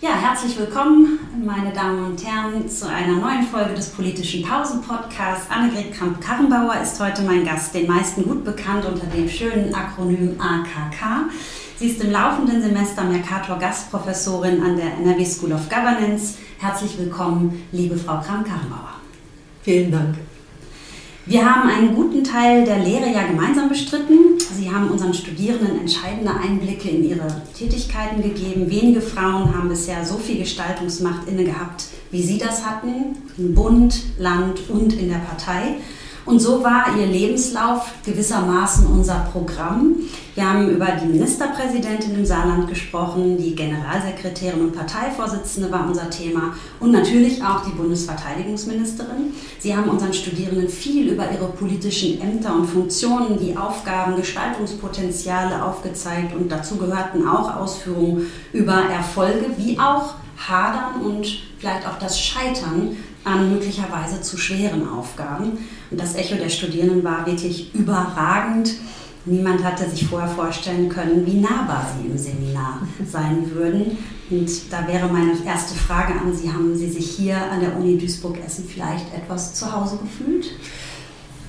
Ja, herzlich willkommen, meine Damen und Herren, zu einer neuen Folge des politischen Pausen-Podcasts. Annegret Kramp-Karrenbauer ist heute mein Gast, den meisten gut bekannt unter dem schönen Akronym AKK. Sie ist im laufenden Semester Mercator-Gastprofessorin an der NRW School of Governance. Herzlich willkommen, liebe Frau Kramp-Karrenbauer. Vielen Dank. Wir haben einen guten Teil der Lehre ja gemeinsam bestritten. Sie haben unseren Studierenden entscheidende Einblicke in ihre Tätigkeiten gegeben. Wenige Frauen haben bisher so viel Gestaltungsmacht inne gehabt, wie Sie das hatten, im Bund, Land und in der Partei. Und so war Ihr Lebenslauf gewissermaßen unser Programm. Wir haben über die Ministerpräsidentin im Saarland gesprochen, die Generalsekretärin und Parteivorsitzende war unser Thema und natürlich auch die Bundesverteidigungsministerin. Sie haben unseren Studierenden viel über ihre politischen Ämter und Funktionen, die Aufgaben, Gestaltungspotenziale aufgezeigt und dazu gehörten auch Ausführungen über Erfolge wie auch Hadern und vielleicht auch das Scheitern an möglicherweise zu schweren Aufgaben. Und das Echo der Studierenden war wirklich überragend. Niemand hatte sich vorher vorstellen können, wie nahbar sie im Seminar sein würden. Und da wäre meine erste Frage an Sie, haben Sie sich hier an der Uni Duisburg-Essen vielleicht etwas zu Hause gefühlt?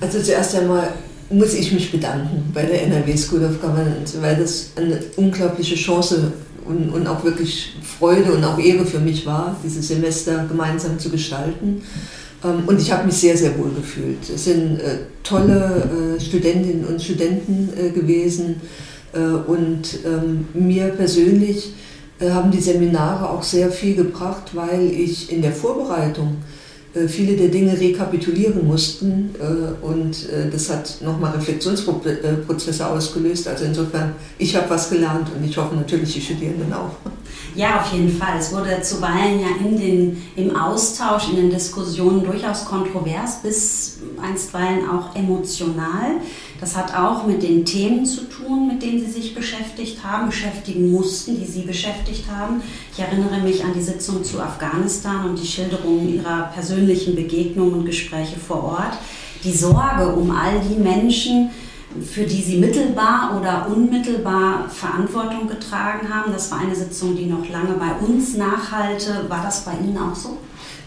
Also zuerst einmal muss ich mich bedanken bei der NRW School of Governance, weil das eine unglaubliche Chance und, und auch wirklich Freude und auch Ehre für mich war, dieses Semester gemeinsam zu gestalten. Ähm, und ich habe mich sehr, sehr wohl gefühlt. Es sind äh, tolle äh, Studentinnen und Studenten äh, gewesen. Äh, und ähm, mir persönlich äh, haben die Seminare auch sehr viel gebracht, weil ich in der Vorbereitung viele der Dinge rekapitulieren mussten äh, und äh, das hat nochmal Reflexionsprozesse ausgelöst. Also insofern, ich habe was gelernt und ich hoffe natürlich die Studierenden auch. Ja, auf jeden Fall. Es wurde zuweilen ja in den, im Austausch, in den Diskussionen durchaus kontrovers bis einstweilen auch emotional. Das hat auch mit den Themen zu tun, mit denen Sie sich beschäftigt haben, beschäftigen mussten, die Sie beschäftigt haben. Ich erinnere mich an die Sitzung zu Afghanistan und die Schilderungen Ihrer persönlichen Begegnungen und Gespräche vor Ort. Die Sorge um all die Menschen, für die Sie mittelbar oder unmittelbar Verantwortung getragen haben. Das war eine Sitzung, die noch lange bei uns nachhalte. War das bei Ihnen auch so?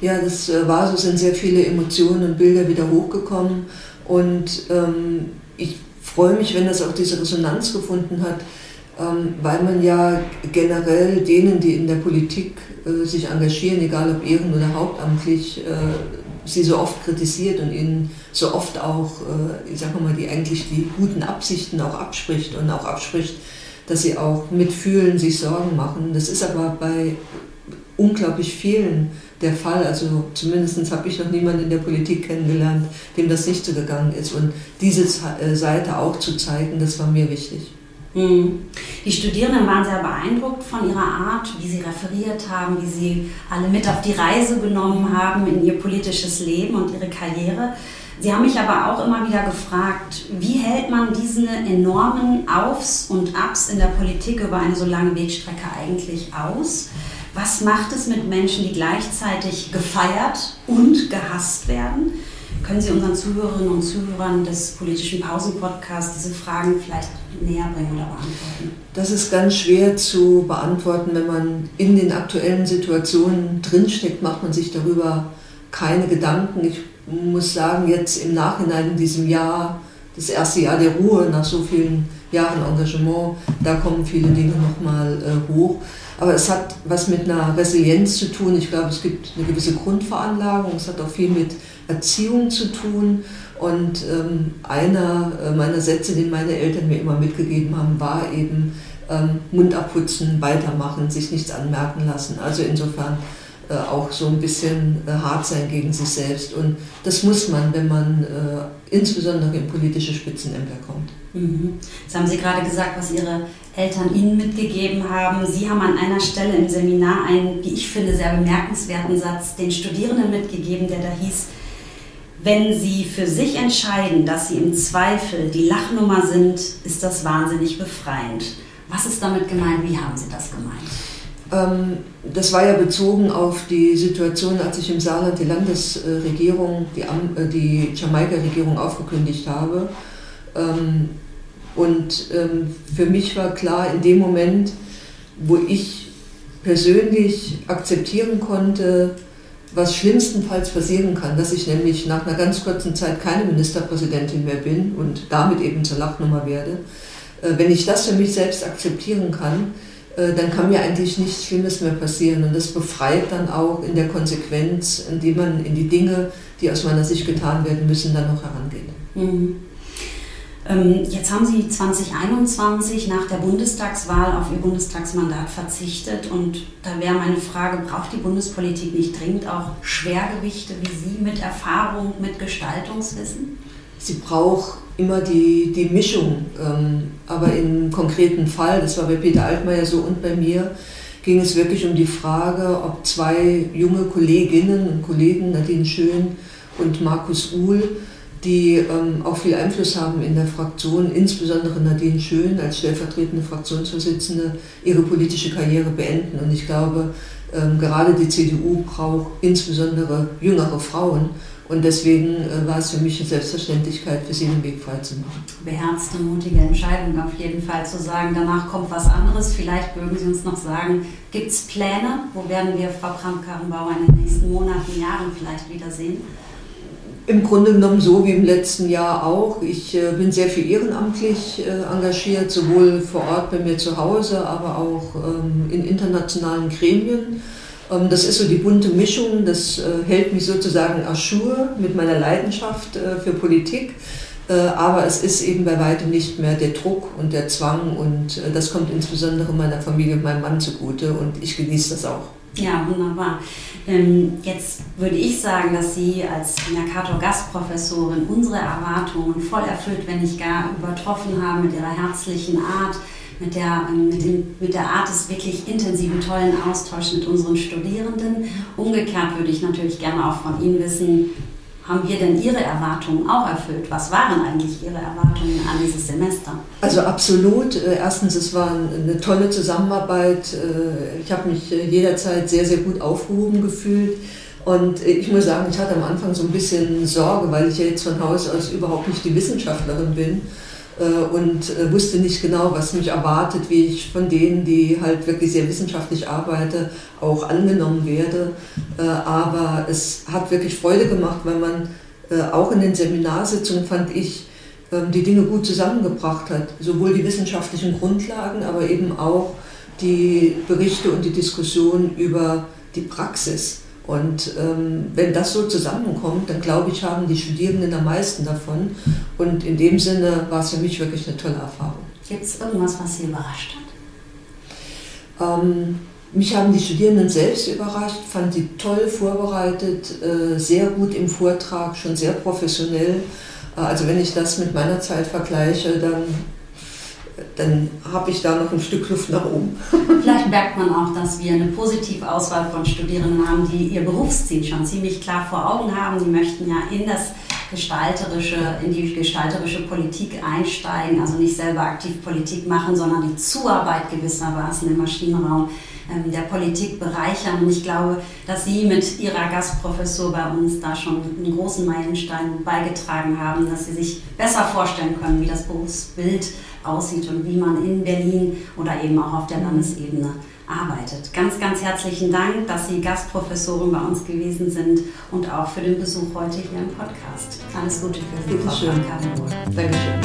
Ja, das äh, war so, sind sehr viele Emotionen und Bilder wieder hochgekommen. Und ähm, ich freue mich, wenn das auch diese Resonanz gefunden hat, ähm, weil man ja generell denen, die in der Politik äh, sich engagieren, egal ob ehren- oder hauptamtlich, äh, sie so oft kritisiert und ihnen so oft auch, äh, ich sage mal, die eigentlich die guten Absichten auch abspricht und auch abspricht, dass sie auch mitfühlen, sich Sorgen machen. Das ist aber bei unglaublich vielen der Fall. Also zumindest habe ich noch niemanden in der Politik kennengelernt, dem das nicht so gegangen ist. Und diese äh, Seite auch zu zeigen, das war mir wichtig. Hm. Die Studierenden waren sehr beeindruckt von ihrer Art, wie sie referiert haben, wie sie alle mit auf die Reise genommen haben in ihr politisches Leben und ihre Karriere. Sie haben mich aber auch immer wieder gefragt, wie hält man diese enormen Aufs und Abs in der Politik über eine so lange Wegstrecke eigentlich aus? Was macht es mit Menschen, die gleichzeitig gefeiert und gehasst werden? Können Sie unseren Zuhörerinnen und Zuhörern des politischen Pausen-Podcasts diese Fragen vielleicht näher bringen oder beantworten? Das ist ganz schwer zu beantworten, wenn man in den aktuellen Situationen drinsteckt, macht man sich darüber keine Gedanken. Ich muss sagen, jetzt im Nachhinein in diesem Jahr, das erste Jahr der Ruhe nach so vielen Jahren Engagement, da kommen viele Dinge nochmal äh, hoch. Aber es hat was mit einer Resilienz zu tun. Ich glaube, es gibt eine gewisse Grundveranlagung. Es hat auch viel mit Erziehung zu tun. Und ähm, einer äh, meiner Sätze, den meine Eltern mir immer mitgegeben haben, war eben ähm, Mund abputzen, weitermachen, sich nichts anmerken lassen. Also insofern äh, auch so ein bisschen äh, hart sein gegen sich selbst. Und das muss man, wenn man äh, insbesondere in politische Spitzenämter kommt. Mhm. Jetzt haben Sie gerade gesagt, was Ihre Eltern Ihnen mitgegeben haben. Sie haben an einer Stelle im Seminar einen, wie ich finde, sehr bemerkenswerten Satz den Studierenden mitgegeben, der da hieß, wenn Sie für sich entscheiden, dass Sie im Zweifel die Lachnummer sind, ist das wahnsinnig befreiend. Was ist damit gemeint? Wie haben Sie das gemeint? Ähm, das war ja bezogen auf die Situation, als ich im Saarland die Landesregierung, die, äh, die Jamaika-Regierung aufgekündigt habe. Ähm, und ähm, für mich war klar, in dem Moment, wo ich persönlich akzeptieren konnte, was schlimmstenfalls passieren kann, dass ich nämlich nach einer ganz kurzen Zeit keine Ministerpräsidentin mehr bin und damit eben zur Lachnummer werde. Äh, wenn ich das für mich selbst akzeptieren kann, dann kann mir eigentlich nichts Schlimmes mehr passieren. Und das befreit dann auch in der Konsequenz, indem man in die Dinge, die aus meiner Sicht getan werden müssen, dann noch herangeht. Mhm. Ähm, jetzt haben Sie 2021 nach der Bundestagswahl auf Ihr Bundestagsmandat verzichtet und da wäre meine Frage, braucht die Bundespolitik nicht dringend auch Schwergewichte wie Sie mit Erfahrung, mit Gestaltungswissen? Sie braucht immer die, die Mischung, ähm, aber im konkreten Fall, das war bei Peter Altmaier so und bei mir, ging es wirklich um die Frage, ob zwei junge Kolleginnen und Kollegen, Nadine Schön und Markus Uhl, die ähm, auch viel Einfluss haben in der Fraktion, insbesondere Nadine Schön als stellvertretende Fraktionsvorsitzende, ihre politische Karriere beenden. Und ich glaube, ähm, gerade die CDU braucht insbesondere jüngere Frauen. Und deswegen äh, war es für mich eine Selbstverständlichkeit, für sie den Weg freizumachen. Beherzte, mutige Entscheidung auf jeden Fall zu sagen, danach kommt was anderes. Vielleicht mögen Sie uns noch sagen, gibt es Pläne? Wo werden wir Frau Kramp-Karrenbauer in den nächsten Monaten, Jahren vielleicht wiedersehen? Im Grunde genommen so wie im letzten Jahr auch. Ich äh, bin sehr viel ehrenamtlich äh, engagiert, sowohl vor Ort bei mir zu Hause, aber auch ähm, in internationalen Gremien. Ähm, das ist so die bunte Mischung, das äh, hält mich sozusagen ajour mit meiner Leidenschaft für Politik. Aber es ist eben bei weitem nicht mehr der Druck und der Zwang und das kommt insbesondere meiner Familie und meinem Mann zugute und ich genieße das auch. Ja, wunderbar. Ähm, jetzt würde ich sagen, dass Sie als Mercator-Gastprofessorin unsere Erwartungen voll erfüllt, wenn nicht gar übertroffen haben mit Ihrer herzlichen Art, mit der, ähm, mit, dem, mit der Art des wirklich intensiven, tollen Austauschs mit unseren Studierenden. Umgekehrt würde ich natürlich gerne auch von Ihnen wissen, haben wir denn Ihre Erwartungen auch erfüllt? Was waren eigentlich Ihre Erwartungen an dieses Semester? Also absolut. Äh, erstens, es war eine tolle Zusammenarbeit. Äh, ich habe mich äh, jederzeit sehr, sehr gut aufgehoben gefühlt. Und ich muss sagen, ich hatte am Anfang so ein bisschen Sorge, weil ich ja jetzt von Haus aus überhaupt nicht die Wissenschaftlerin bin und äh, wusste nicht genau, was mich erwartet, wie ich von denen, die halt wirklich sehr wissenschaftlich arbeite, auch angenommen werde. Äh, aber es hat wirklich Freude gemacht, weil man auch in den Seminarsitzungen, fand ich, ähm, die Dinge gut zusammengebracht hat. Sowohl die wissenschaftlichen Grundlagen, aber eben auch die Berichte und die Diskussion über die Praxis. Und ähm, wenn das so zusammenkommt, dann glaube ich, haben die Studierenden am meisten davon. Und in dem Sinne war es für mich wirklich eine tolle Erfahrung. Gibt es irgendwas, was Sie überrascht hat? Ähm, mich haben die Studierenden selbst überrascht, fand sie toll vorbereitet, äh, sehr gut im Vortrag, schon sehr professionell. Äh, also wenn ich das mit meiner Zeit vergleiche, dann dann habe ich da noch ein Stück Luft nach oben. Vielleicht merkt man auch, dass wir eine positive Auswahl von Studierenden haben, die ihr Berufsziel schon ziemlich klar vor Augen haben. Die möchten ja in das gestalterische, in die gestalterische Politik einsteigen, also nicht selber aktiv Politik machen, sondern die Zuarbeit gewissermaßen im Maschinenraum der Politik bereichern. Und ich glaube, dass Sie mit Ihrer Gastprofessur bei uns da schon einen großen Meilenstein beigetragen haben, dass Sie sich besser vorstellen können, wie das Berufsbild aussieht und wie man in Berlin oder eben auch auf der Landesebene arbeitet. Ganz, ganz herzlichen Dank, dass Sie Gastprofessorin bei uns gewesen sind und auch für den Besuch heute hier im Podcast. Alles Gute für Sie, Frau Dankeschön.